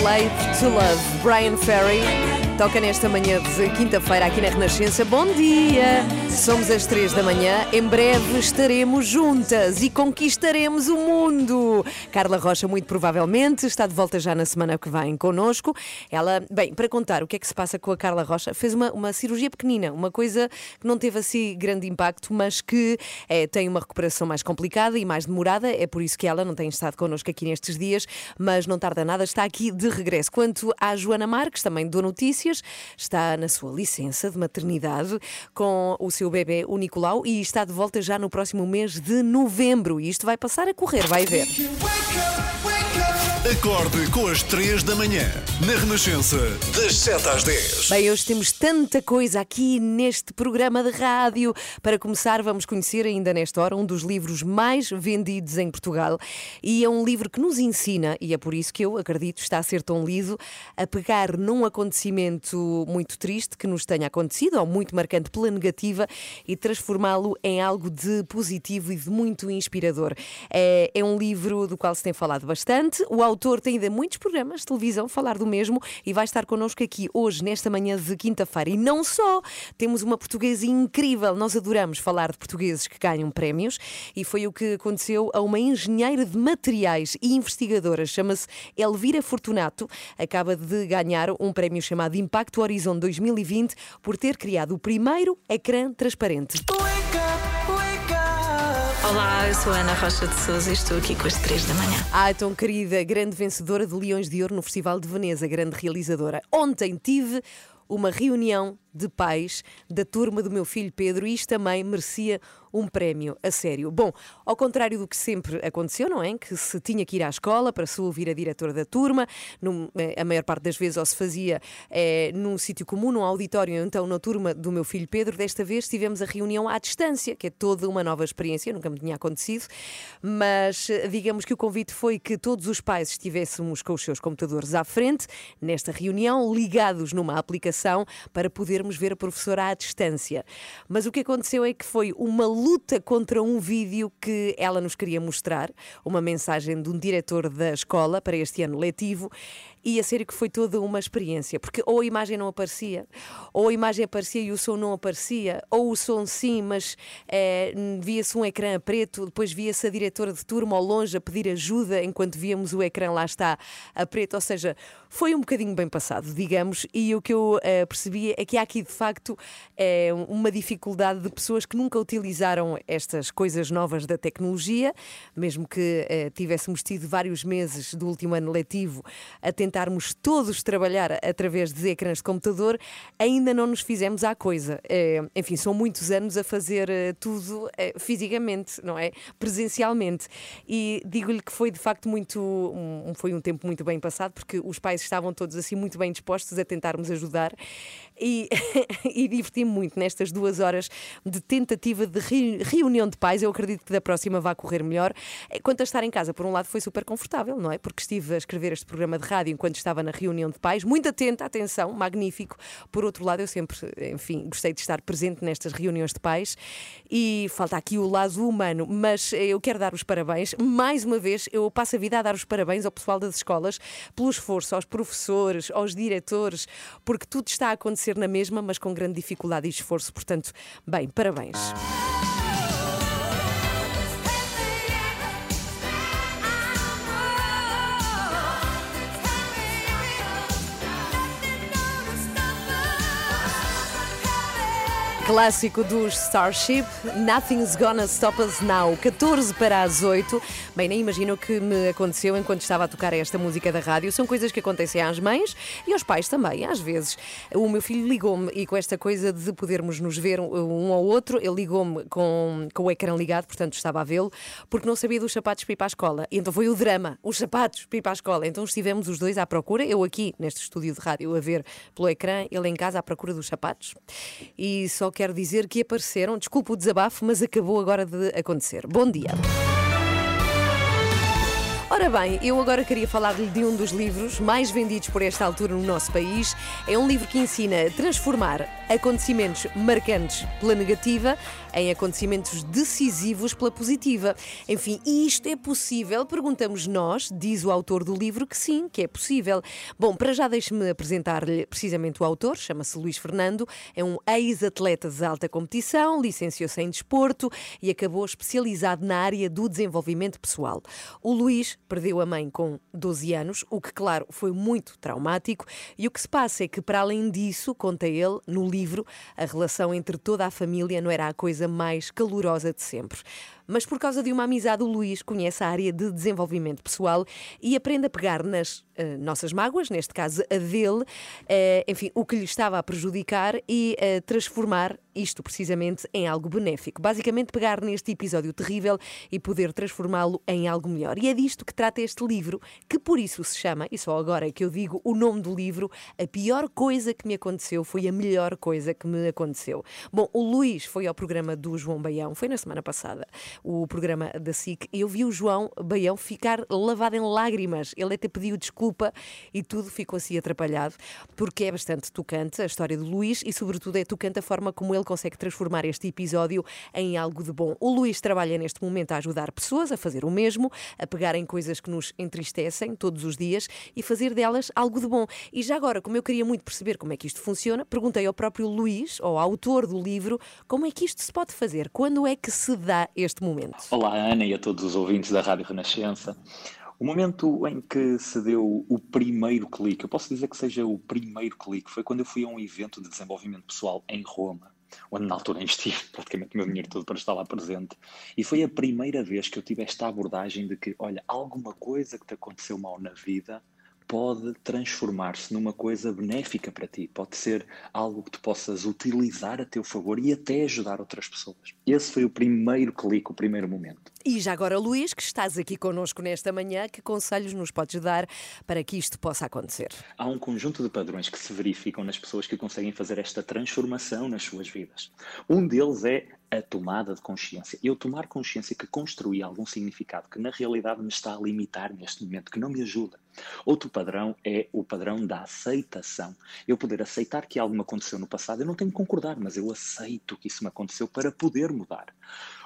Slave to Love, Brian Ferry. Toca nesta manhã de quinta-feira aqui na Renascença. Bom dia! Somos às três da manhã. Em breve estaremos juntas e conquistaremos o mundo. Carla Rocha, muito provavelmente, está de volta já na semana que vem connosco. Ela, bem, para contar o que é que se passa com a Carla Rocha, fez uma, uma cirurgia pequenina, uma coisa que não teve assim grande impacto, mas que eh, tem uma recuperação mais complicada e mais demorada. É por isso que ela não tem estado connosco aqui nestes dias, mas não tarda nada, está aqui de regresso. Quanto à Joana Marques, também do Notícias, está na sua licença de maternidade com o seu bebê, o Nicolau, e está de volta já no próximo mês de novembro. E isto vai passar a correr, vai ver. Acorde com as 3 da manhã na Renascença, das 7 às 10. Bem, hoje temos tanta coisa aqui neste programa de rádio. Para começar, vamos conhecer ainda nesta hora um dos livros mais vendidos em Portugal. E é um livro que nos ensina, e é por isso que eu acredito está a ser tão lido, a pegar num acontecimento muito triste que nos tenha acontecido, ou muito marcante pela negativa, e transformá-lo em algo de positivo e de muito inspirador. É, é um livro do qual se tem falado bastante. O autor tem ainda muitos programas de televisão falar do mesmo e vai estar connosco aqui hoje, nesta manhã de quinta-feira. E não só, temos uma portuguesa incrível. Nós adoramos falar de portugueses que ganham prémios e foi o que aconteceu a uma engenheira de materiais e investigadora, chama-se Elvira Fortunato. Acaba de ganhar um prémio chamado Impacto Horizon 2020 por ter criado o primeiro ecrã transparente. Olá, eu sou a Ana Rocha de Souza e estou aqui com as três da manhã. Ah, tão querida, grande vencedora de Leões de Ouro no Festival de Veneza, grande realizadora. Ontem tive uma reunião de pais da turma do meu filho Pedro e isto também merecia um prémio, a sério. Bom, ao contrário do que sempre aconteceu, não é? Que se tinha que ir à escola para se ouvir a diretora da turma, num, a maior parte das vezes ou se fazia é, num sítio comum, num auditório, então na turma do meu filho Pedro, desta vez tivemos a reunião à distância, que é toda uma nova experiência, nunca me tinha acontecido, mas digamos que o convite foi que todos os pais estivéssemos com os seus computadores à frente, nesta reunião, ligados numa aplicação para podermos ver a professora à distância. Mas o que aconteceu é que foi uma luta contra um vídeo que ela nos queria mostrar, uma mensagem de um diretor da escola para este ano letivo, e a sério que foi toda uma experiência, porque ou a imagem não aparecia, ou a imagem aparecia e o som não aparecia, ou o som sim, mas é, via-se um ecrã preto, depois via-se a diretora de turma ao longe a pedir ajuda enquanto víamos o ecrã lá está a preto, ou seja, foi um bocadinho bem passado, digamos, e o que eu é, percebi é que há aqui de facto é, uma dificuldade de pessoas que nunca utilizaram estas coisas novas da tecnologia, mesmo que é, tivéssemos tido vários meses do último ano letivo a tentar tentarmos todos trabalhar através de ecrãs de computador, ainda não nos fizemos à coisa. É, enfim, são muitos anos a fazer eh, tudo é, fisicamente, não é? Presencialmente. E digo-lhe que foi de facto muito. Um, foi um tempo muito bem passado, porque os pais estavam todos assim muito bem dispostos a tentarmos ajudar. E, e diverti-me muito nestas duas horas de tentativa de reunião de pais. Eu acredito que da próxima vai correr melhor. Quanto a estar em casa, por um lado, foi super confortável, não é? Porque estive a escrever este programa de rádio enquanto estava na reunião de pais, muito atenta, atenção, magnífico. Por outro lado, eu sempre, enfim, gostei de estar presente nestas reuniões de pais e falta aqui o lado humano, mas eu quero dar os parabéns. Mais uma vez, eu passo a vida a dar os parabéns ao pessoal das escolas pelo esforço, aos professores, aos diretores, porque tudo está a acontecer na mesma, mas com grande dificuldade e esforço. Portanto, bem, parabéns. Clássico dos Starship, Nothing's Gonna Stop Us Now, 14 para as 8. Bem, nem imagino o que me aconteceu enquanto estava a tocar esta música da rádio. São coisas que acontecem às mães e aos pais também, às vezes. O meu filho ligou-me e com esta coisa de podermos nos ver um ao outro, ele ligou-me com, com o ecrã ligado, portanto estava a vê-lo, porque não sabia dos sapatos para ir para a escola. E então foi o drama, os sapatos para ir para a escola. Então estivemos os dois à procura, eu aqui neste estúdio de rádio a ver pelo ecrã, ele em casa à procura dos sapatos. E só quero dizer que apareceram, desculpa o desabafo, mas acabou agora de acontecer. Bom dia. Ora bem, eu agora queria falar-lhe de um dos livros mais vendidos por esta altura no nosso país. É um livro que ensina a transformar acontecimentos marcantes pela negativa em acontecimentos decisivos pela positiva. Enfim, isto é possível? Perguntamos nós, diz o autor do livro, que sim, que é possível. Bom, para já deixe-me apresentar-lhe precisamente o autor, chama-se Luís Fernando, é um ex-atleta de alta competição, licenciou-se em desporto e acabou especializado na área do desenvolvimento pessoal. O Luís perdeu a mãe com 12 anos, o que, claro, foi muito traumático, e o que se passa é que, para além disso, conta ele no livro, a relação entre toda a família não era a coisa mais calorosa de sempre. Mas por causa de uma amizade, o Luís conhece a área de desenvolvimento pessoal e aprende a pegar nas uh, nossas mágoas, neste caso a dele, uh, enfim, o que lhe estava a prejudicar e uh, transformar isto precisamente em algo benéfico. Basicamente, pegar neste episódio terrível e poder transformá-lo em algo melhor. E é disto que trata este livro, que por isso se chama, e só agora é que eu digo o nome do livro, A Pior Coisa que Me Aconteceu foi a Melhor Coisa que Me Aconteceu. Bom, o Luís foi ao programa do João Baião, foi na semana passada o programa da SIC, eu vi o João Baião ficar lavado em lágrimas. Ele até pediu desculpa e tudo ficou assim atrapalhado, porque é bastante tocante a história do Luís e, sobretudo, é tocante a forma como ele consegue transformar este episódio em algo de bom. O Luís trabalha neste momento a ajudar pessoas a fazer o mesmo, a pegar em coisas que nos entristecem todos os dias e fazer delas algo de bom. E já agora, como eu queria muito perceber como é que isto funciona, perguntei ao próprio Luís, ao autor do livro, como é que isto se pode fazer, quando é que se dá este momento momento. Olá, Ana, e a todos os ouvintes da Rádio Renascença. O momento em que se deu o primeiro clique, eu posso dizer que seja o primeiro clique, foi quando eu fui a um evento de desenvolvimento pessoal em Roma, onde na altura investi praticamente o meu dinheiro todo para estar lá presente. E foi a primeira vez que eu tive esta abordagem de que, olha, alguma coisa que te aconteceu mal na vida pode transformar-se numa coisa benéfica para ti, pode ser algo que tu possas utilizar a teu favor e até ajudar outras pessoas. Esse foi o primeiro clique, o primeiro momento. E já agora, Luís, que estás aqui connosco nesta manhã, que conselhos nos podes dar para que isto possa acontecer? Há um conjunto de padrões que se verificam nas pessoas que conseguem fazer esta transformação nas suas vidas. Um deles é a tomada de consciência. Eu tomar consciência que construí algum significado que na realidade me está a limitar neste momento, que não me ajuda. Outro padrão é o padrão da aceitação. Eu poder aceitar que algo me aconteceu no passado, eu não tenho que concordar, mas eu aceito que isso me aconteceu para poder mudar.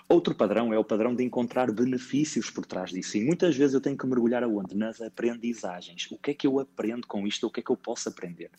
Outro padrão é o padrão de encontrar benefícios por trás disso. E muitas vezes eu tenho que mergulhar aonde? Nas aprendizagens. O que é que eu aprendo com isto? O que é que eu posso aprender?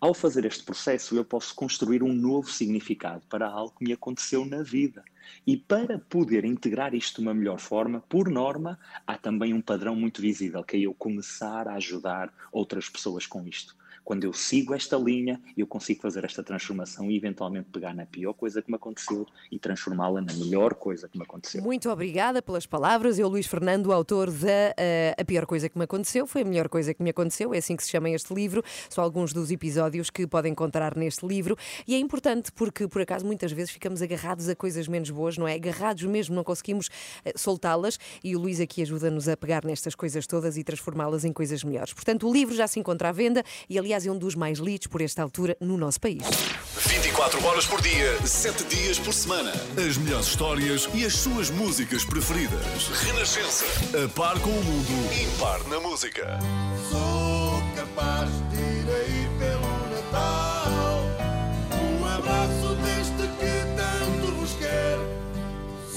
Ao fazer este processo, eu posso construir um novo significado para algo que me aconteceu na vida. E para poder integrar isto de uma melhor forma, por norma, há também um padrão muito visível, que é eu começar a ajudar outras pessoas com isto. Quando eu sigo esta linha, eu consigo fazer esta transformação e eventualmente pegar na pior coisa que me aconteceu e transformá-la na melhor coisa que me aconteceu. Muito obrigada pelas palavras. Eu, Luís Fernando, autor da uh, A Pior Coisa que Me Aconteceu, foi a melhor coisa que me aconteceu, é assim que se chama este livro. São alguns dos episódios que podem encontrar neste livro. E é importante porque, por acaso, muitas vezes ficamos agarrados a coisas menos boas, não é? Agarrados mesmo, não conseguimos uh, soltá-las. E o Luís aqui ajuda-nos a pegar nestas coisas todas e transformá-las em coisas melhores. Portanto, o livro já se encontra à venda e, aliás, aliás, é um dos mais lidos por esta altura no nosso país. 24 horas por dia, 7 dias por semana. As melhores histórias e as suas músicas preferidas. Renascença. A par com o mundo, impar na música. Sou capaz de ir aí pelo Natal. Um abraço deste que tanto vos quer.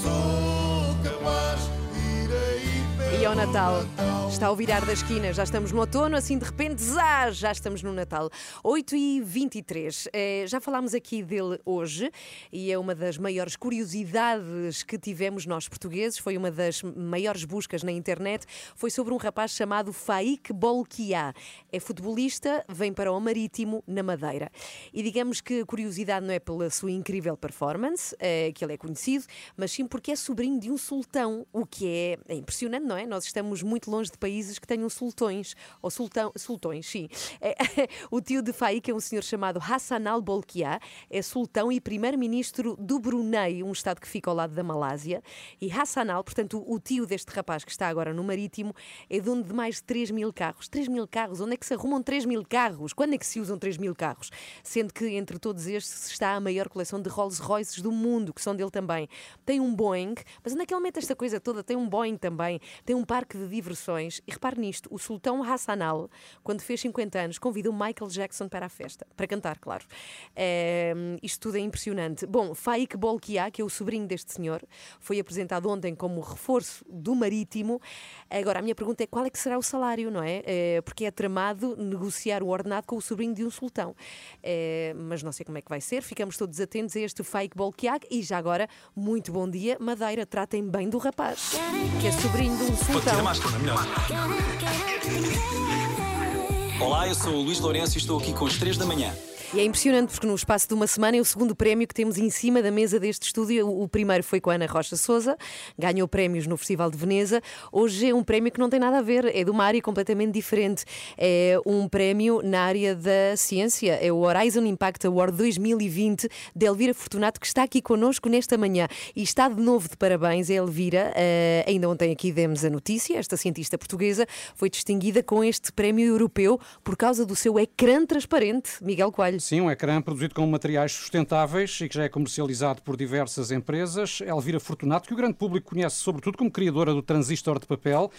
Sou capaz de ir aí pelo E ao Natal. Natal. Está ao virar da esquina, já estamos no outono, assim de repente, zá, já estamos no Natal. 8 e 23 Eh, já falámos aqui dele hoje e é uma das maiores curiosidades que tivemos nós portugueses, foi uma das maiores buscas na internet, foi sobre um rapaz chamado Faik Bolkiah. É futebolista, vem para o Marítimo, na Madeira. E digamos que a curiosidade não é pela sua incrível performance, eh, que ele é conhecido, mas sim porque é sobrinho de um sultão, o que é impressionante, não é? Nós estamos muito longe de países que tenham sultões, ou sultão, sultões, sim. É, o tio de Faik é um senhor chamado Hassan al-Bolkiah, é sultão e primeiro-ministro do Brunei, um estado que fica ao lado da Malásia. E Hassan al, portanto, o tio deste rapaz que está agora no Marítimo, é dono de mais de 3 mil carros. 3 mil carros? Onde é que se arrumam 3 mil carros? Quando é que se usam 3 mil carros? Sendo que entre todos estes está a maior coleção de Rolls Royces do mundo, que são dele também. Tem um Boeing, mas onde é que ele mete esta coisa toda? Tem um Boeing também, tem um parque de diversões. E repare nisto, o sultão Hassan al, quando fez 50 anos, convidou Michael Jackson para a festa, para cantar, claro. É, isto tudo é impressionante. Bom, Faik Bolkiah, que é o sobrinho deste senhor, foi apresentado ontem como reforço do Marítimo. Agora, a minha pergunta é qual é que será o salário, não é? É, porque é tramado negociar o ordenado com o sobrinho de um sultão. É, mas não sei como é que vai ser, ficamos todos atentos a este Faik Bolkiah e já agora, muito bom dia, Madeira, tratem bem do rapaz, que é sobrinho de um sultão. Olá, eu sou o Luís Lourenço e estou aqui com as 3 da manhã. E é impressionante porque no espaço de uma semana é o segundo prémio que temos em cima da mesa deste estúdio. O primeiro foi com a Ana Rocha Souza, ganhou prémios no Festival de Veneza. Hoje é um prémio que não tem nada a ver, é de uma área completamente diferente. É um prémio na área da ciência, é o Horizon Impact Award 2020 de Elvira Fortunato, que está aqui connosco nesta manhã. E está de novo de parabéns Elvira. Eh, ainda ontem aqui demos a notícia, esta cientista portuguesa foi distinguida com este prémio europeu por causa do seu ecrã transparente. Miguel Coelho. Sim, um ecrã produzido com materiais sustentáveis e que já é comercializado por diversas empresas. Elvira Fortunato, que o grande público conhece sobretudo como criadora do transistor de papel,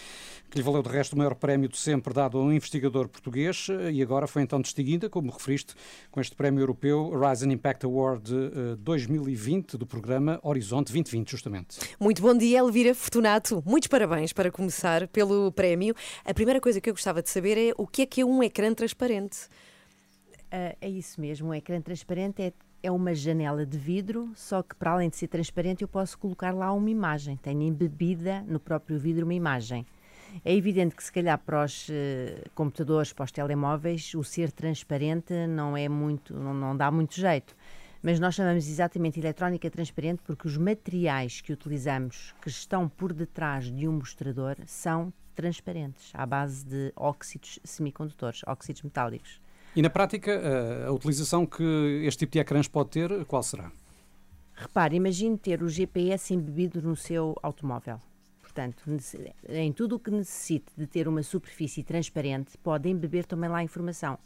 que lhe valeu de resto o maior prémio de sempre dado a um investigador português e agora foi então distinguida, como referiste, com este prémio europeu Horizon Impact Award eh, 2020 do programa Horizonte 2020, justamente. Muito bom dia, Elvira Fortunato. Muitos parabéns para começar pelo prémio. A primeira coisa que eu gostava de saber é o que é que é um ecrã transparente. Ah, é isso mesmo, um ecrã transparente é, é uma janela de vidro, só que para além de ser transparente eu posso colocar lá uma imagem, tenho embebida no próprio vidro uma imagem. É evidente que se calhar para os eh, computadores, para os telemóveis, o ser transparente não é muito, não, não dá muito jeito. Mas nós chamamos exatamente eletrónica transparente porque os materiais que utilizamos, que estão por detrás de um mostrador, são transparentes, à base de óxidos semicondutores, óxidos metálicos. E na prática, eh, a utilização que este tipo de ecrãs pode ter, qual será? Repare, imagine ter o GPS embebido no seu automóvel. Portanto, em tudo o que necessite de ter uma superfície transparente, pode embeber também lá a informação.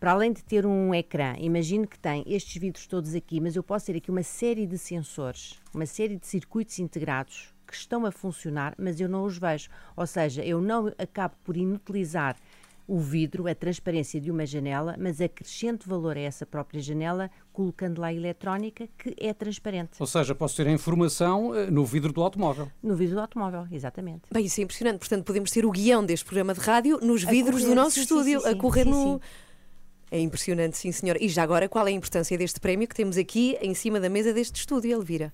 Para além de ter um ecrã, imagine que tem estes vidros todos aqui, mas eu posso ter aqui uma série de sensores, uma série de circuitos integrados que estão a funcionar, mas eu não os vejo. Ou seja, eu não acabo por inutilizar o vidro, a transparência de uma janela, mas acrescento valor a essa própria janela, colocando lá a eletrónica que é transparente. Ou seja, posso ter a informação eh, no vidro do automóvel. No vidro do automóvel, exatamente. Bem, isso é impressionante. Portanto, podemos ter o guião deste programa de rádio nos A vidros do correr, nosso sim, estúdio, sim, a sim, correr sim, no. sim. É impressionante, sim, senhor. E já agora, qual é a importância deste prémio que temos aqui em cima da mesa deste estúdio, Elvira?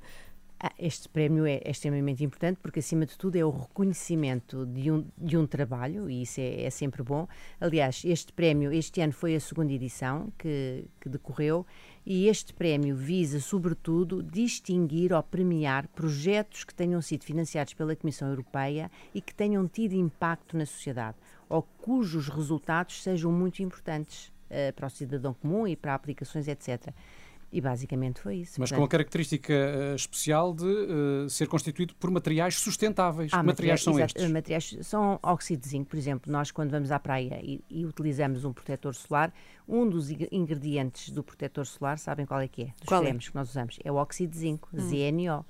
Ah, Este prémio é, é extremamente importante porque, acima de tudo, é o reconhecimento de um, de um trabalho e isso é, é sempre bom. Aliás, este prémio, este ano foi a segunda edição que, que decorreu e este prémio visa, sobretudo, distinguir ou premiar projetos que tenham sido financiados pela Comissão Europeia e que tenham tido impacto na sociedade ou cujos resultados sejam muito importantes eh, para o cidadão comum e para aplicações, etc. E basicamente foi isso. Mas com Portanto, a característica eh, especial de eh, ser constituído por materiais sustentáveis. Há que materiais são exato, estes? materiais são óxido de zinco, por exemplo, nós quando vamos à praia e, e utilizamos um protetor solar, um dos ing- ingredientes do protetor solar, sabem qual é que é? Dos Qual é? cremes que nós usamos, é o óxido de zinco, ZNO.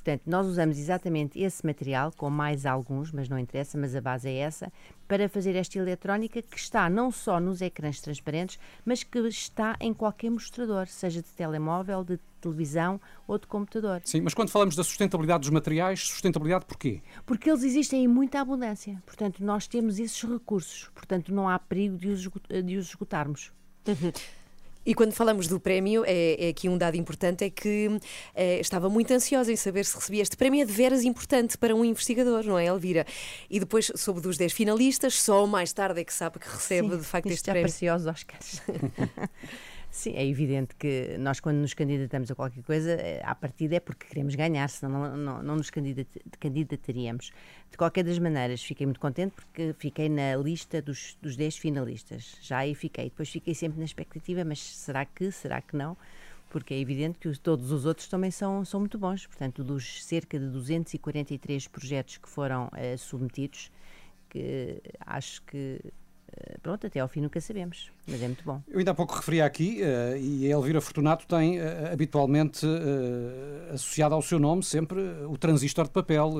Portanto, nós usamos exatamente esse material, com mais alguns, mas não interessa, mas a base é essa, para fazer esta eletrónica que está não só nos ecrãs transparentes, mas que está em qualquer mostrador, seja de telemóvel, de televisão ou de computador. Sim, mas quando falamos da sustentabilidade dos materiais, sustentabilidade porquê? Porque eles existem em muita abundância. Portanto, nós temos esses recursos. Portanto, não há perigo de os, esgot- de os esgotarmos. E quando falamos do prémio, é, é aqui um dado importante, é que eh, estava muito ansiosa em saber se recebia este prémio. É de veras importante para um investigador, não é, Elvira? E depois soube dos 10 finalistas, só mais tarde é que sabe que recebe, Sim, de facto, este já prémio. parecia aos Oscars. Sim, é evidente que nós, quando nos candidatamos a qualquer coisa, eh, à partida é porque queremos ganhar, senão não, não, não nos candidat- candidataríamos. De qualquer das maneiras, fiquei muito contente porque fiquei na lista dos, dos 10 finalistas. Já aí fiquei. Depois fiquei sempre na expectativa, mas será que, será que não? Porque é evidente que os- todos os outros também são, são muito bons. Portanto, dos cerca de 243 projetos que foram eh, submetidos, que acho que, pronto, até ao fim nunca sabemos, mas é muito bom. Eu ainda há pouco referia aqui, eh, e a Elvira Fortunato tem eh, habitualmente eh, associado ao seu nome sempre eh, o transistor de papel.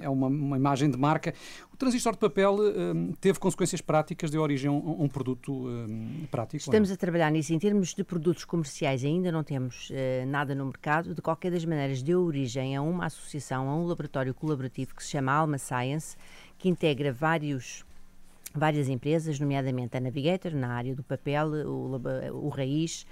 eh, é uma, uma imagem de marca. O transistor de papel eh, teve consequências práticas, deu origem a um, um produto eh, prático. Estamos a trabalhar nisso. Em termos de produtos comerciais, ainda não temos eh, nada no mercado. De qualquer das maneiras, deu origem a uma associação, a um laboratório colaborativo que se chama Alma Science, que integra vários várias empresas, nomeadamente a Navigator, na área do papel, o, o Raiz,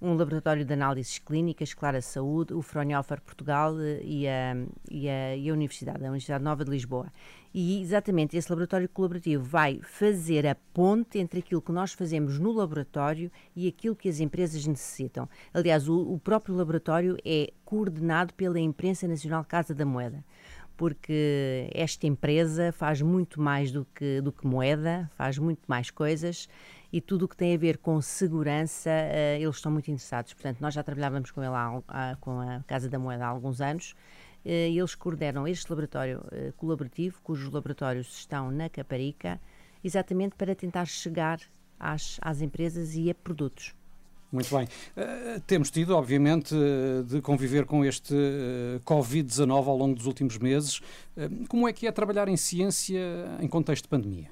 um laboratório de análises clínicas, Clara Saúde, o Fraunhofer Portugal eh, e a, e, a, e a Universidade, a Universidade Nova de Lisboa. E exatamente esse laboratório colaborativo vai fazer a ponte entre aquilo que nós fazemos no laboratório e aquilo que as empresas necessitam. Aliás, o, o próprio laboratório é coordenado pela Imprensa Nacional Casa da Moeda porque esta empresa faz muito mais do que, do que moeda, faz muito mais coisas e tudo o que tem a ver com segurança, eh, eles estão muito interessados. Portanto, nós já trabalhávamos com, al- há- com a Casa da Moeda há alguns anos eh, e eles coordenam este laboratório eh, colaborativo, cujos laboratórios estão na Caparica, exatamente para tentar chegar às, às empresas e a produtos. Muito bem. Eh, temos tido, obviamente, eh, de conviver com este eh, Covid-19 ao longo dos últimos meses. Como é que é trabalhar em ciência em contexto de pandemia?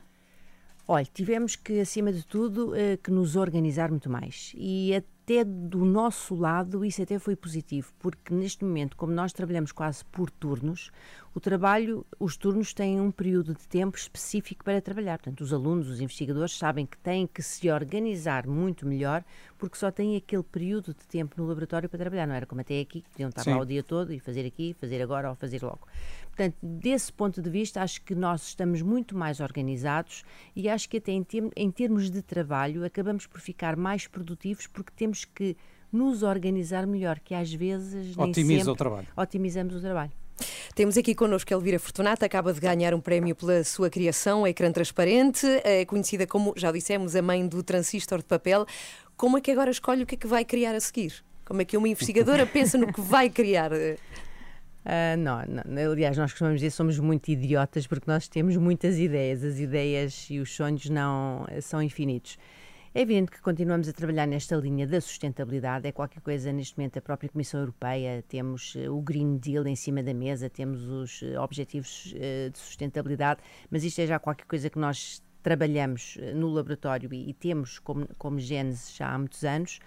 Olha, tivemos que, acima de tudo, que nos organizar muito mais. E até do nosso lado isso até foi positivo, porque neste momento, como nós trabalhamos quase por turnos, o trabalho, os turnos têm um período de tempo específico para trabalhar. Portanto, os alunos, os investigadores sabem que têm que se organizar muito melhor, porque só têm aquele período de tempo no laboratório para trabalhar. Não era como até aqui, que podiam estar Sim. lá o dia todo e fazer aqui, fazer agora ou fazer logo. Portanto, desse ponto de vista, acho que nós estamos muito mais organizados e acho que até em, term- em termos de trabalho acabamos por ficar mais produtivos porque temos que nos organizar melhor, que às vezes nem Otimiza sempre o trabalho. otimizamos o trabalho. Temos aqui connosco Elvira Fortunato, acaba de ganhar um prémio pela sua criação, Ecrã Transparente, é conhecida como, já dissemos, a mãe do transistor de papel. Como é que agora escolhe o que é que vai criar a seguir? Como é que uma investigadora pensa no que vai criar? Ah, não, não, aliás, nós costumamos dizer que somos muito idiotas porque nós temos muitas ideias. As ideias e os sonhos não são infinitos. É evidente que continuamos a trabalhar nesta linha da sustentabilidade. É qualquer coisa, neste momento, a própria Comissão Europeia, temos eh, o Green Deal em cima da mesa, temos os eh, Objetivos eh, de Sustentabilidade, mas isto é já qualquer coisa que nós trabalhamos eh, no laboratório e, e temos como, como já há muitos anos.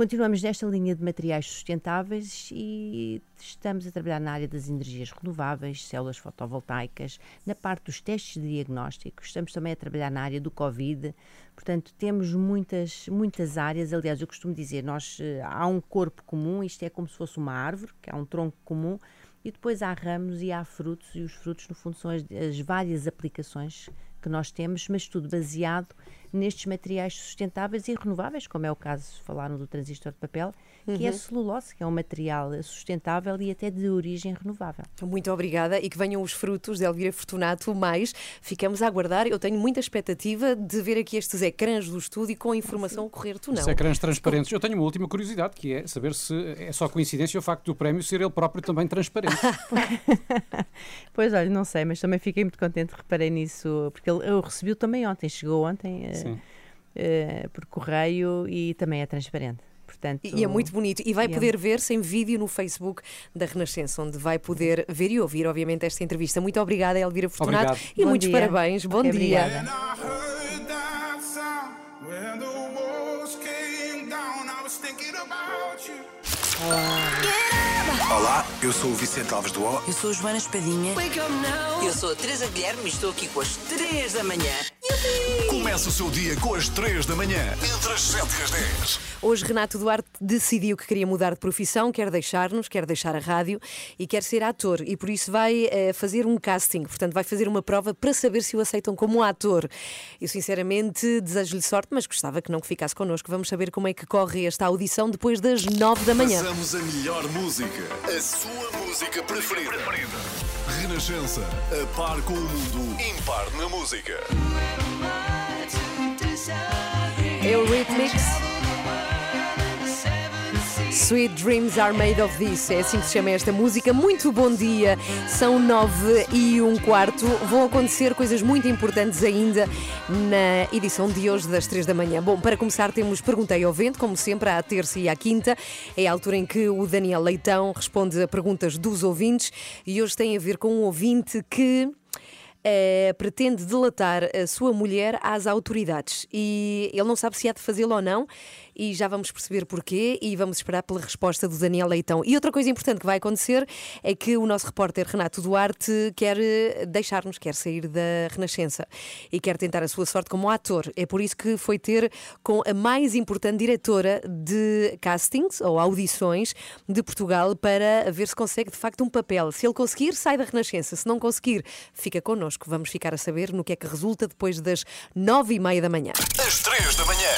Continuamos nesta linha de materiais sustentáveis e estamos a trabalhar na área das energias renováveis, células fotovoltaicas, na parte dos testes de diagnóstico. Estamos também a trabalhar na área do Covid. Portanto, temos muitas, muitas áreas. Aliás, eu costumo dizer, nós eh, há um corpo comum, isto é como se fosse uma árvore, que há um tronco comum, e depois há ramos e há frutos, e os frutos, no fundo, são as, as várias aplicações que nós temos, mas tudo baseado nestes materiais sustentáveis e renováveis, como é o caso, falaram do transistor de papel, que é a celulose, que é um material sustentável e até de origem renovável. Muito obrigada e que venham os frutos de Elvira Fortunato, mais ficamos a aguardar. Eu tenho muita expectativa de ver aqui estes ecrãs do estúdio com a informação a correr. Tu não. Os ecrãs transparentes. Eu tenho uma última curiosidade, que é saber se é só coincidência o facto do prémio ser ele próprio também transparente. Pois olha, não sei, mas também fiquei muito contente, reparei nisso, porque ele, eu recebi-o também ontem, chegou ontem eh, por correio e também é transparente. Portanto, E é muito bonito. E vai e é- poder ver sem vídeo no Facebook da Renascença, onde vai poder ver e ouvir, obviamente, esta entrevista. Muito obrigada, Elvira Fortunato. Obrigado. E Bom muitos dia. parabéns. Bom dia. you. Olá, eu sou o Vicente Alves do O. Eu sou a Joana Espadinha. Eu sou a Teresa Guilherme e estou aqui com as 3 da manhã. Começa o seu dia com as 3 da manhã, entre as 7 e as 10. Hoje Renato Duarte decidiu que queria mudar de profissão, quer deixar-nos, quer deixar a rádio e quer ser ator e por isso vai eh, fazer um casting, portanto vai fazer uma prova para saber se o aceitam como ator. Eu sinceramente desejo-lhe sorte, mas gostava que não que ficasse connosco. Vamos saber como é que corre esta audição depois das 9 da manhã. Passamos a melhor música, a sua música preferida. Renascença, a par com o mundo, impar na música. Eurythmics. Sweet Dreams Are Made of This, é assim que se chama esta música. Muito bom dia, são nove e um quarto. Vão acontecer coisas muito importantes ainda na edição de hoje das três da manhã. Bom, para começar, temos Perguntei ao Vento, como sempre, à terça e à quinta. É a altura em que o Daniel Leitão responde a perguntas dos ouvintes e hoje tem a ver com um ouvinte que eh, pretende delatar a sua mulher às autoridades e ele não sabe se há de fazê-lo ou não e já vamos perceber porquê e vamos esperar pela resposta do Daniel Leitão. E outra coisa importante que vai acontecer é que o nosso repórter Renato Duarte quer eh, deixar-nos, quer sair da Renascença e quer tentar a sua sorte como ator. É por isso que foi ter com a mais importante diretora de castings ou audições de Portugal para ver se consegue de facto um papel. Se ele conseguir, sai da Renascença. Se não conseguir, fica connosco. Vamos ficar a saber no que é que resulta depois das nove e meia da manhã. Às 3 da manhã.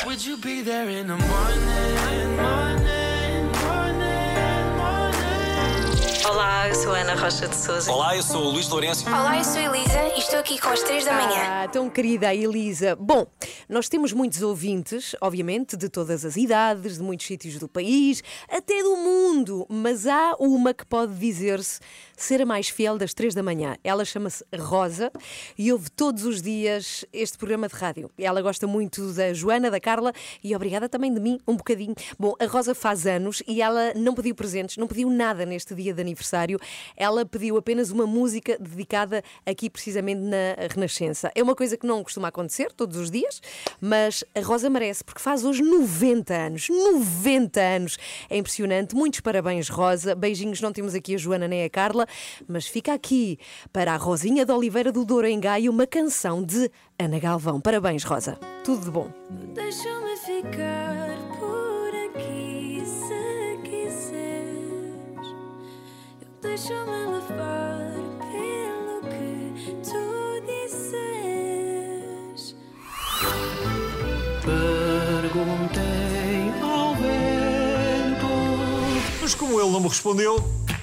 Olá, eu sou a Ana Rocha de Souza. Olá, eu sou o Luís Lourenço. Olá, eu sou a Elisa e estou aqui com as 3 da manhã. Ah, tão querida a Elisa. Bom, nós temos muitos ouvintes, obviamente, de todas as idades, de muitos sítios do país, até do mundo, mas há uma que pode dizer-se ser a mais fiel das três da manhã. Ela chama-se Rosa e ouve todos os dias este programa de rádio. Ela gosta muito da Joana, da Carla e obrigada também de mim, um bocadinho. Bom, a Rosa faz anos e ela não pediu presentes, não pediu nada neste dia de aniversário. Ela pediu apenas uma música dedicada aqui precisamente na Renascença. É uma coisa que não costuma acontecer todos os dias, mas a Rosa merece porque faz hoje 90 anos. 90 anos! É impressionante. Muitos parabéns, Rosa. Beijinhos, não temos aqui a Joana nem a Carla, mas fica aqui para a Rosinha de Oliveira do Douro em Gaio uma canção de Ana Galvão. Parabéns, Rosa. Tudo de bom. Deixa-me ficar por aqui se quiseres. Eu deixo-me levar pelo que tu disseres. Perguntei ao vento. Mas como ele não me respondeu,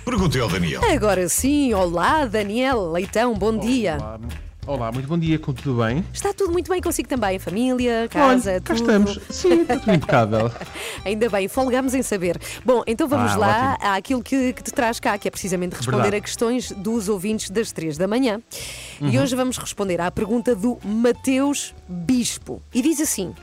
perguntei ao Daniel. Agora sim, olá, Daniel Leitão, bom dia. Olá. Olá, muito bom dia, com tudo bem? Está tudo muito bem consigo também, família, casa, Olha, cá tudo. estamos. Sim, está tudo impecável. Ainda bem, folgamos em saber. Bom, então vamos Ah, lá ótimo. àquilo que, que te traz cá, que é precisamente responder Verdade. a questões dos ouvintes das três da manhã. E Uhum. hoje vamos responder à pergunta do Mateus Bispo. E diz assim.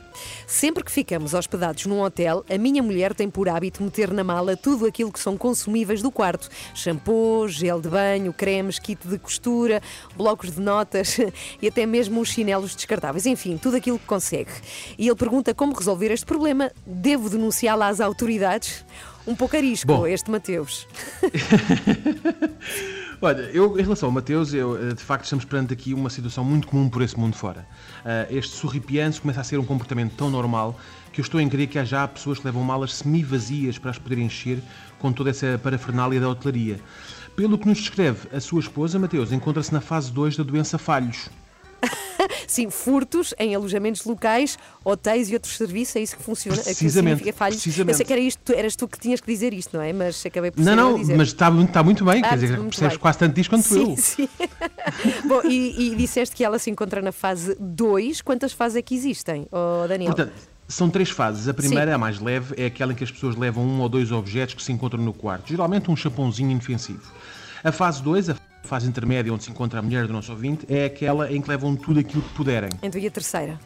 Sempre que ficamos hospedados num hotel, a minha mulher tem por hábito meter na mala tudo aquilo que são consumíveis do quarto: shampoo, gel de banho, cremes, kit de costura, blocos de notas e até mesmo os chinelos descartáveis. Enfim, tudo aquilo que consegue. E ele pergunta como resolver este problema. Devo denunciá-la às autoridades? Um pouco arisco, Bom. este Mateus. Olha, eu, em relação ao Mateus, eu, eh, de facto estamos perante aqui uma situação muito comum por esse mundo fora. Ah, este sorripiante começa a ser um comportamento tão normal que eu estou em crer que há já pessoas que levam malas semi-vazias para as poderem encher com toda essa parafernália da hotelaria. Pelo que nos descreve, a sua esposa, Mateus, encontra-se na fase 2 da doença falhos. Sim, furtos em alojamentos locais, hotéis e outros serviços, é isso que funciona. é que Precisamente. Eu precisamente. sei que era isto, eras tu que tinhas que dizer isto, não é? Mas acabei por Não, não, dizer. mas está, muito- está muito bem, Ah, quer dizer, percebes bem. quase tanto disto quanto sim, eu. Sim. Bom, e, e disseste que ela se encontra na fase 2. Quantas fases é que existem, oh, Daniel? Portanto, são três fases. A primeira, Sim. a mais leve, é aquela em que as pessoas levam um ou dois objetos que se encontram no quarto, geralmente um champonzinho inofensivo. A fase 2, a fase intermédia onde se encontra a mulher do nosso ouvinte, é aquela em que levam tudo aquilo que puderem. Então e a terceira?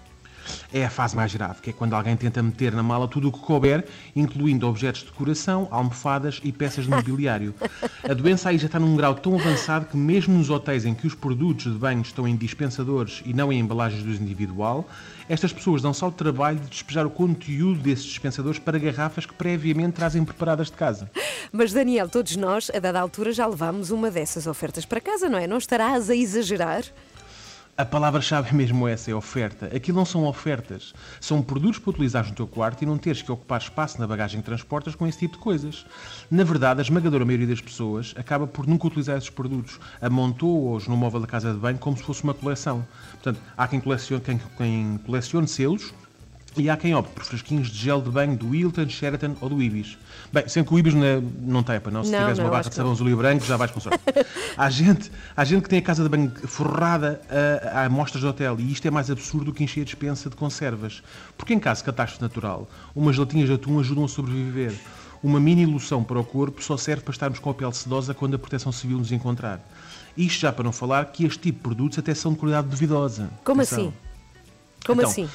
É a fase mais grave, que é quando alguém tenta meter na mala tudo o que couber, incluindo objetos de decoração, almofadas e peças de mobiliário. A doença aí já está num grau tão avançado que mesmo nos hotéis em que os produtos de banho estão em dispensadores e não em embalagens do individual, estas pessoas dão-se ao trabalho de despejar o conteúdo desses dispensadores para garrafas que previamente trazem preparadas de casa. Mas, Daniel, todos nós, a dada altura, já levámos uma dessas ofertas para casa, não é? Não estarás a exagerar? A palavra-chave é mesmo essa, é oferta. Aquilo não são ofertas. São produtos para utilizares no teu quarto e não teres que ocupar espaço na bagagem que transportas com esse tipo de coisas. Na verdade, a esmagadora maioria das pessoas acaba por nunca utilizar esses produtos. Amontou-os no móvel da casa de banho como se fosse uma coleção. Portanto, há quem colecione, quem, quem colecione selos e há quem opte por fresquinhos de gel de banho do Hilton, Sheraton ou do Ibis. Bem, sendo que o Ibis não, é, não tepa, não? Se Não, tiveres não, uma barra de sabão azul e branco, já vais com sorte. há, gente, há gente que tem a casa de banho forrada a, a amostras de hotel e isto é mais absurdo do que encher a dispensa de conservas. Porque em caso de catástrofe natural, umas latinhas de atum ajudam a sobreviver. Uma mini loção para o corpo só serve para estarmos com a pele sedosa quando a proteção civil nos encontrar. Isto já para não falar que este tipo de produtos até são de qualidade duvidosa. Como Atenção. assim? Como Então, assim?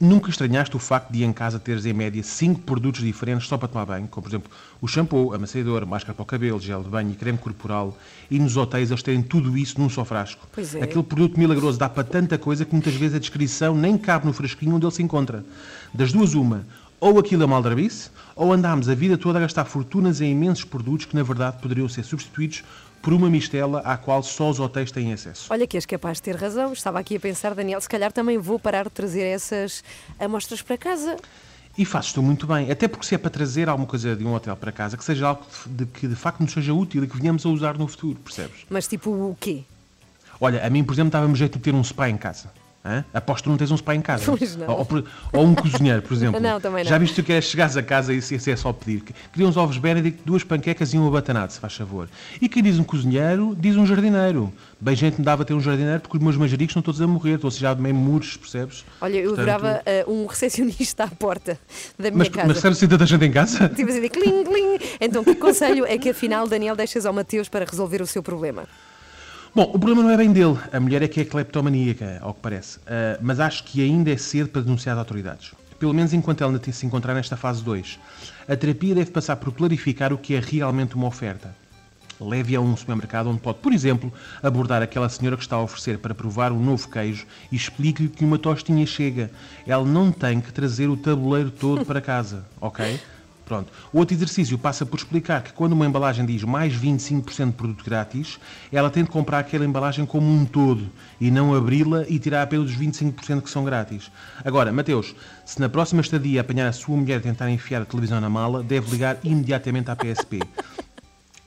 Nunca estranhaste o facto de em casa teres em média 5 produtos diferentes só para tomar banho, como por exemplo o shampoo, amaciador, máscara para o cabelo, gel de banho e creme corporal, e nos hotéis eles terem tudo isso num só frasco. Pois é. Aquele produto milagroso dá para tanta coisa que muitas vezes a descrição nem cabe no frasquinho onde ele se encontra. Das duas, uma. Ou aquilo é maldrabice, ou andámos a vida toda a gastar fortunas em imensos produtos que na verdade poderiam ser substituídos por uma mistela à qual só os hotéis têm acesso. Olha que és capaz de ter razão. Estava aqui a pensar, Daniel, se calhar também vou parar de trazer essas amostras para casa. E fazes tu muito bem, até porque se é para trazer alguma coisa de um hotel para casa, que seja algo de que de facto nos seja útil e que venhamos a usar no futuro, percebes? Mas tipo o quê? Olha, a mim, por exemplo, dava-me jeito de ter um spa em casa. Hã? Aposto que não tens um spa em casa. Ou, ou- um cozinheiro, por exemplo. Não, também não. Já viste o que é chegares a casa e isso é só pedir? Queria uns ovos Benedict, duas panquecas e um abatanado, se faz favor. E quem diz um cozinheiro, diz um jardineiro. Bem gente me dava ter um jardineiro porque os meus manjericos estão todos a morrer, estou a já meio muros, percebes? Olha, eu Portanto- adorava uh, um recepcionista à porta da minha Mas, casa. mas recebes assim tanta gente em casa? Tipo assim, de cling, cling. Então, que conselho é que afinal, Daniel, deixas ao Mateus para resolver o seu problema? Bom, o problema não é bem dele. A mulher é que é cleptomaníaca, ao que parece. Ah, mas acho que ainda é cedo para denunciar as autoridades. Pelo menos enquanto ela ainda se encontrar nesta fase 2. A terapia deve passar por clarificar o que é realmente uma oferta. Leve a um supermercado onde pode, por exemplo, abordar aquela senhora que está a oferecer para provar um novo queijo e explique-lhe que uma tostinha chega. Ela não tem que trazer o tabuleiro todo para casa, ok? Pronto. O outro exercício passa por explicar que quando uma embalagem diz mais 25% de produto grátis, ela tem de comprar aquela embalagem como um todo e não abri-la e tirar apenas os 25% que são grátis. Agora, Mateus, se na próxima estadia apanhar a sua mulher a tentar enfiar a televisão na mala, deve ligar imediatamente à PSP.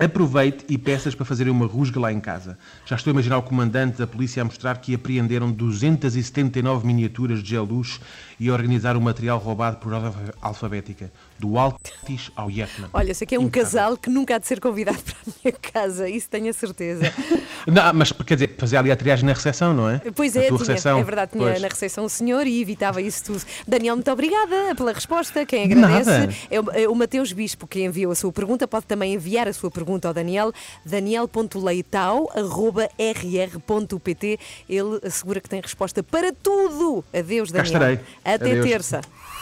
Aproveite e peças para fazerem uma rusga lá em casa. Já estou a imaginar o comandante da polícia a mostrar que apreenderam 279 miniaturas de gel luxe e a organizar o material roubado por ordem alfabética, do Altis ao Yetman. Olha, sei que é um casal que nunca há de ser convidado para a minha casa, isso tenho a certeza. Não, mas quer dizer, fazer ali a triagem na recepção, não é? Pois é, tinha, recepção. é verdade, tinha Pois. na recepção o senhor e evitava isso tudo. Daniel, muito obrigada pela resposta. Quem De agradece nada. é o, é o Mateus Bispo, que enviou a sua pergunta. Pode também enviar a sua pergunta ao Daniel, daniel.leitao.rr.pt. Ele assegura que tem resposta para tudo. Adeus, Cá Daniel. estarei. Até Adeus. terça.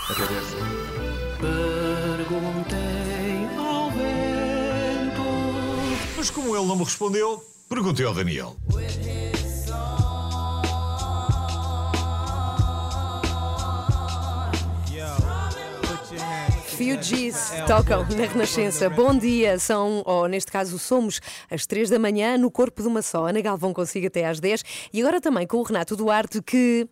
Até terça. Mas como ele não me respondeu, perguntei ao Daniel. Fugees tocam na Renascença. Bom dia, são, ou neste caso somos, às 3 da manhã no corpo de uma só. Ana Galvão consigo até às 10 e agora também com o Renato Duarte que,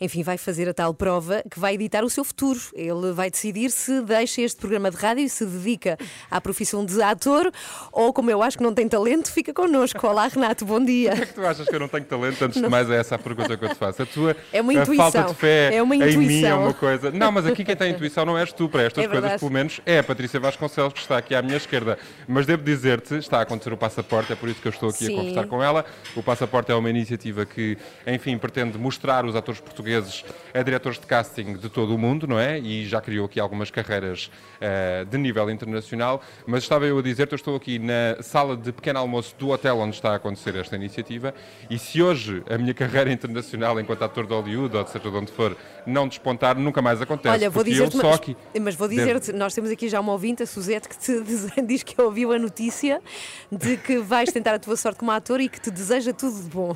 enfim, vai fazer a tal prova que vai editar o seu futuro. Ele vai decidir se deixa este programa de rádio e se dedica à profissão de ator ou, como eu acho que não tem talento, fica connosco. Olá, Renato, bom dia. Porquê é que tu achas que eu não tenho talento? Antes de mais, é essa a pergunta que eu te faço. A tua É uma a falta intuição. de fé É uma em mim é intuição. uma coisa. Não, mas aqui quem tem intuição não és tu para estas É coisas todas, pelo menos, é a Patrícia Vasconcelos, que está aqui à minha esquerda. Mas devo dizer-te, está a acontecer o passaporte, é por isso que eu estou aqui Sim. a conversar com ela. O passaporte é uma iniciativa que, enfim, pretende mostrar os atores portugueses a diretores de casting de todo o mundo, não é? E já criou aqui algumas carreiras eh, de nível internacional. Mas estava eu a dizer-te, eu estou aqui na sala de pequeno almoço do hotel onde está a acontecer esta iniciativa. E se hoje a minha carreira internacional enquanto ator de Hollywood, ou seja de onde for, não despontar, nunca mais acontece. Olha, vou dizer-te, mas, mas vou Dentro. Dizer-te, nós temos aqui já uma ouvinte, a Suzete, que te diz, que ouviu a notícia de que vais tentar a tua sorte como ator e que te deseja tudo de bom.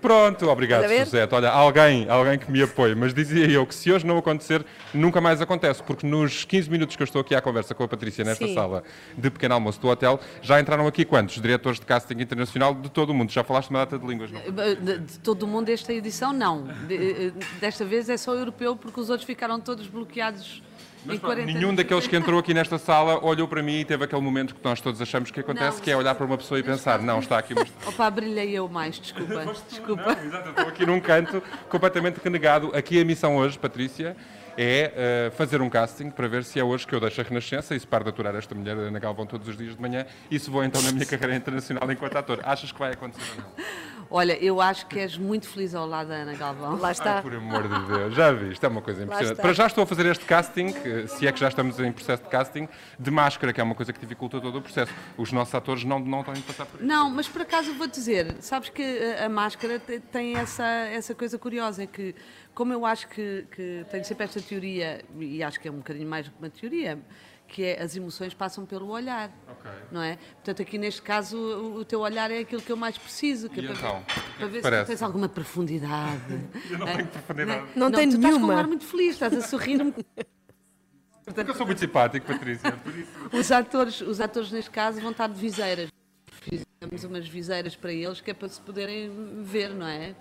Pronto, obrigado? Suzete. Olha, alguém, alguém que me apoie, mas dizia eu que se hoje não acontecer, nunca mais acontece, porque nos 15 minutos que eu estou aqui à conversa com a Patrícia nesta Sim. sala de pequeno almoço do hotel, já entraram aqui quantos? Diretores de casting internacional de todo o mundo. Já falaste uma data de línguas, não? De, de todo o mundo, esta edição, não. De- eh, desta vez é só europeu, porque os outros ficaram todos bloqueados em 40 Nenhum daqueles que entrou aqui nesta sala olhou para mim e teve aquele momento que nós todos achamos que acontece, Não. que é olhar para uma pessoa e pensar, não, está aqui uma Opa, brilhei eu mais, desculpa. desculpa. Estou aqui num canto completamente renegado. Aqui a missão hoje, Patrícia, é eh, fazer um casting para ver se é hoje que eu deixo a Renascença e se paro de aturar esta mulher Ana Galvão todos os dias de manhã e se vou então na minha carreira internacional enquanto ator. Achas que vai acontecer ou não? Olha, eu acho que és muito feliz ao lado da Ana Galvão. Lá Ai, por amor de Deus, já vi, isto é uma coisa impressionante. está. Para já estou a fazer este casting, eh, se é que já estamos em processo de casting, de máscara, que é uma coisa que dificulta todo o processo. Os nossos atores não, não têm de passar por isso. Não, mas por acaso eu vou dizer, sabes que a, a máscara te- tem essa, essa coisa curiosa, é que como eu acho que, que tenho sempre esta teoria, e acho que é um bocadinho mais do que uma teoria, que é as emoções passam pelo olhar, não é? Portanto, aqui neste caso o, o teu olhar é aquilo que eu mais preciso, que é para, então? para ver se Parece. tu tens alguma profundidade. Eu não É? tenho profundidade. Não tem tu estás com um nenhuma. ar muito feliz, estás a sorrir um Porque eu sou muito simpático, Patrícia. por isso. Os atores, os atores neste caso vão estar de viseiras. Fizemos umas viseiras para eles que é para se poderem ver, não é?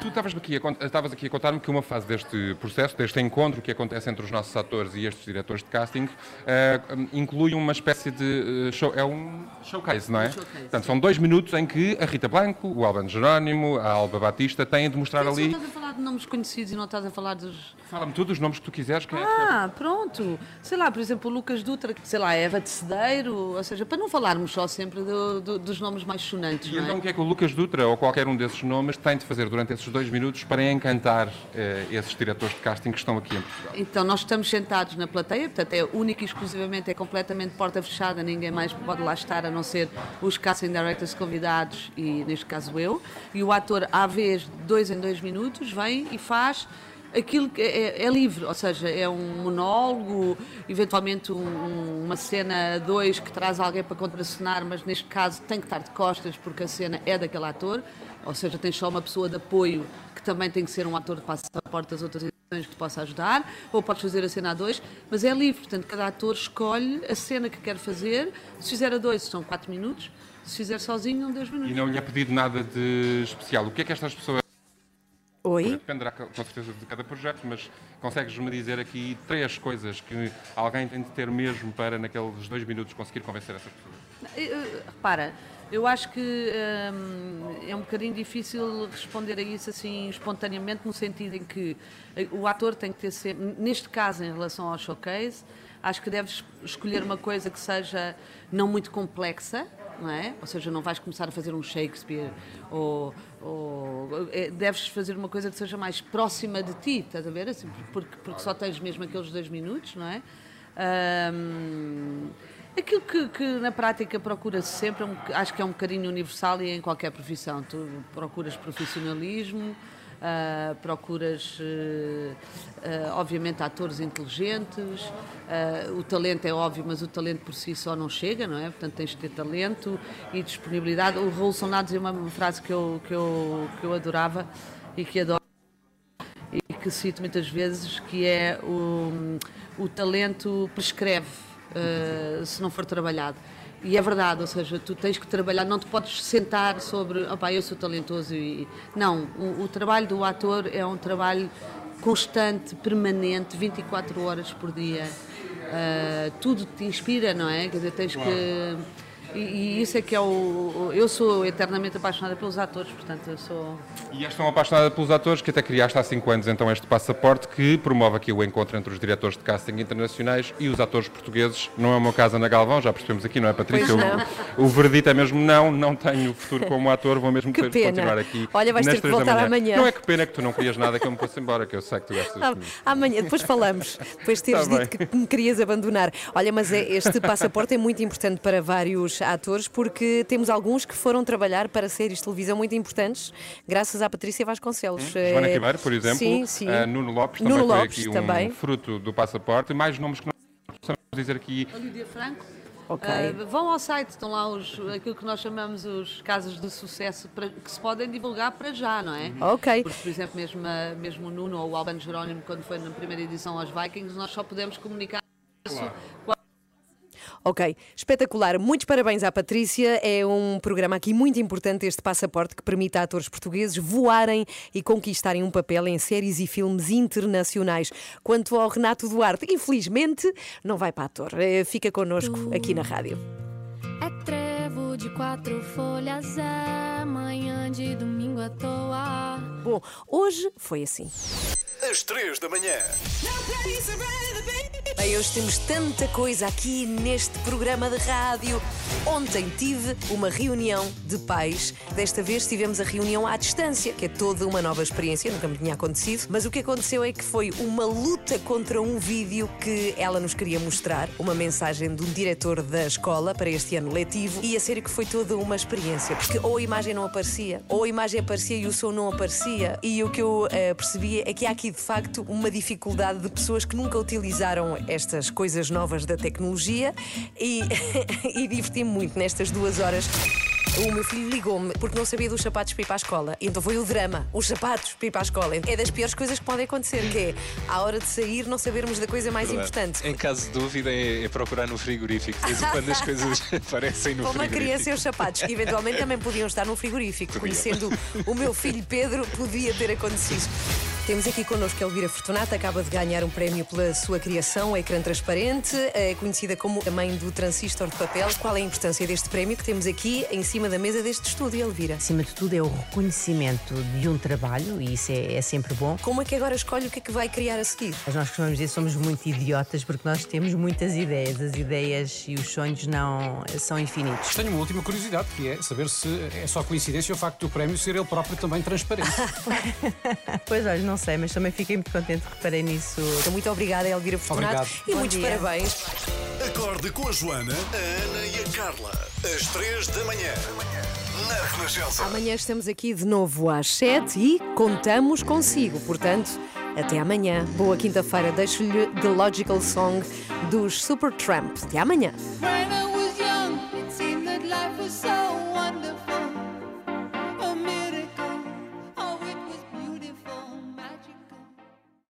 Tu estavas aqui, a a contar-me que uma fase deste processo, deste encontro que acontece entre os nossos atores e estes diretores de casting, eh, inclui uma espécie de eh, show, é um showcase, não é? showcase, Portanto, são dois minutos em que a Rita Blanco, o Albano Jerónimo, a Alba Batista têm de mostrar Só ali. estás a falar de nomes conhecidos e não estás a falar dos. Fala-me tudo os nomes que tu quiseres. Que é- Ah, pronto. Sei lá, por exemplo, o Lucas Dutra, sei lá, Eva de Cedeiro, ou seja, para não falarmos só sempre do- do- dos nomes mais sonantes, E não é? então o que é que o Lucas Dutra ou qualquer um desses nomes tem de fazer durante esses dois minutos para encantar eh, esses diretores de casting que estão aqui em Portugal? Então, nós estamos sentados na plateia, portanto, é única e exclusivamente, é completamente porta fechada, ninguém mais pode lá estar a não ser os casting directors convidados e, neste caso, eu. E o ator, à vez, dois em dois minutos, vem e faz aquilo que é, é livre, ou seja, é um monólogo, eventualmente um- uma cena a dois que traz alguém para contracenar, mas neste caso tem que estar de costas porque a cena é daquele ator, ou seja, tens só uma pessoa de apoio que também tem que ser um ator de passaporte das outras edições que te possa ajudar, ou podes fazer a cena a dois, mas é livre, portanto cada ator escolhe a cena que quer fazer, se fizer a dois são quatro minutos, se fizer sozinho, são 10 minutos. E não lhe é pedido nada de especial. O que é que estas pessoas. Oi? Dependerá com certeza de cada projeto, mas consegues-me dizer aqui três coisas que alguém tem de ter mesmo para, naqueles dois minutos, conseguir convencer essa pessoa? Eh, eh, Repara, eu acho que hum, é um bocadinho difícil responder a isso assim espontaneamente, no sentido em que eh, o ator tem que ter sempre, neste caso em relação ao showcase, acho que deves escolher uma coisa que seja não muito complexa, não é? Ou seja, não vais começar a fazer um Shakespeare ou, ou eh, deves fazer uma coisa que seja mais próxima de ti, estás a ver? Assim, porque, porque só tens mesmo aqueles dois minutos, não é? Hum, Aquilo que, que na prática procura-se sempre, é acho que é um bocadinho universal e em qualquer profissão. Tu procuras profissionalismo, ah, procuras, eh, ah, obviamente, atores inteligentes. ah, o talento é óbvio, mas o talento por si só não chega, não é? Portanto, tens de ter talento e disponibilidade. O Raul Soná dizia uma frase que eu, que, eu, que eu adorava e que adoro e que cito muitas vezes, que é o, o talento prescreve eh, se não for trabalhado. E é verdade, ou seja, tu tens que trabalhar, não te podes sentar sobre, opá, eu sou talentoso e... Não, o, o trabalho do ator é um trabalho constante, permanente, 24 horas por dia. Eh, tudo te inspira, não é? Quer dizer, tens que... E, e isso é que é o. Eu sou eternamente apaixonada pelos atores, portanto, eu sou. E és tão apaixonada pelos atores que até criaste há 5 anos então este passaporte que promove aqui o encontro entre os diretores de casting internacionais e os atores portugueses. Não é uma casa na Galvão, já percebemos aqui, não é, Patrícia? Pois não. O, o verdito é mesmo não, não tenho futuro como ator, vou mesmo Que ter pena. continuar aqui. Olha, vais nas ter que voltar manhã. amanhã. Não é que pena que tu não querias nada que eu me fosse embora, que eu sei que tu gostas Ah. Amanhã, depois falamos, depois de teres Tá dito bem. que me querias abandonar. Olha, mas é- este passaporte é muito importante para vários atores, porque temos alguns que foram trabalhar para séries de televisão muito importantes, graças à Patrícia Vasconcelos. Joana Eh, Ribeiro, por exemplo, Sim, sim. eh, Nuno Lopes também Nuno foi Lopes aqui um também. fruto do passaporte, mais nomes que nós possamos dizer aqui. A Lídia Franco. Ok. Ah, vão ao site, estão lá os, aquilo que nós chamamos os casos de sucesso para- que se podem divulgar para já, não é? Ok. Porque, por exemplo, mesmo, a- mesmo o Nuno ou o Albano Jerónimo, quando foi na primeira edição aos Vikings, nós só podemos comunicar a Ok, espetacular. Muitos parabéns à Patrícia. É um programa aqui muito importante, este passaporte, que permite a atores portugueses voarem e conquistarem um papel em séries e filmes internacionais. Quanto ao Renato Duarte, infelizmente, não vai para ator. Eh, Fica connosco aqui na rádio. É trevo de quatro folhas, é manhã de domingo à toa. Bom, hoje foi assim. Às três da manhã. Bem, hoje temos tanta coisa aqui neste programa de rádio. Ontem tive uma reunião de pais. Desta vez tivemos a reunião à distância, que é toda uma nova experiência, nunca me tinha acontecido. Mas o que aconteceu é que foi uma luta contra um vídeo que ela nos queria mostrar, uma mensagem de um diretor da escola para este ano letivo. E a sério que foi toda uma experiência, porque ou a imagem não aparecia, ou a imagem aparecia e o som não aparecia. E o que eu eh, percebi é que há aqui de facto uma dificuldade de pessoas que nunca utilizaram estas coisas novas da tecnologia e, e diverti-me muito nestas duas horas. O meu filho ligou-me porque não sabia dos sapatos para ir para a escola. Então foi o drama. Os sapatos para ir para a escola. É das piores coisas que podem acontecer, que é à hora de sair não sabermos da coisa mais Verdade. importante. Em caso de dúvida, é, é procurar no frigorífico. De vez em quando as coisas aparecem no Para uma frigorífico. criança e os sapatos, que eventualmente também podiam estar no frigorífico. Conhecendo o meu filho Pedro, podia ter acontecido. Temos aqui connosco a Elvira Fortunato, acaba de ganhar um prémio pela sua criação, Ecrã Transparente, é conhecida como a mãe do transistor de papel. Qual é a importância deste prémio que temos aqui em cima da mesa deste estúdio, Elvira? Acima de tudo, é o reconhecimento de um trabalho e isso é, é sempre bom. Como é que agora escolhe o que é que vai criar a seguir? Mas nós costumamos dizer que somos muito idiotas porque nós temos muitas ideias. As ideias e os sonhos não são infinitos. Tenho uma última curiosidade, que é saber se é só coincidência o facto do prémio ser ele próprio também transparente. Pois olha, não sei, mas também fiquei muito contente, reparei nisso. Então, muito obrigada, Elvira Fortunato. Obrigado. E Bom muitos dia. parabéns. Acorde com a Joana, a Ana e a Carla. Às três da manhã. Na Renascença. Amanhã estamos aqui de novo às 7 e contamos consigo. Portanto, até amanhã. Boa quinta-feira. Deixo-lhe The Logical Song dos Supertramp. Até amanhã.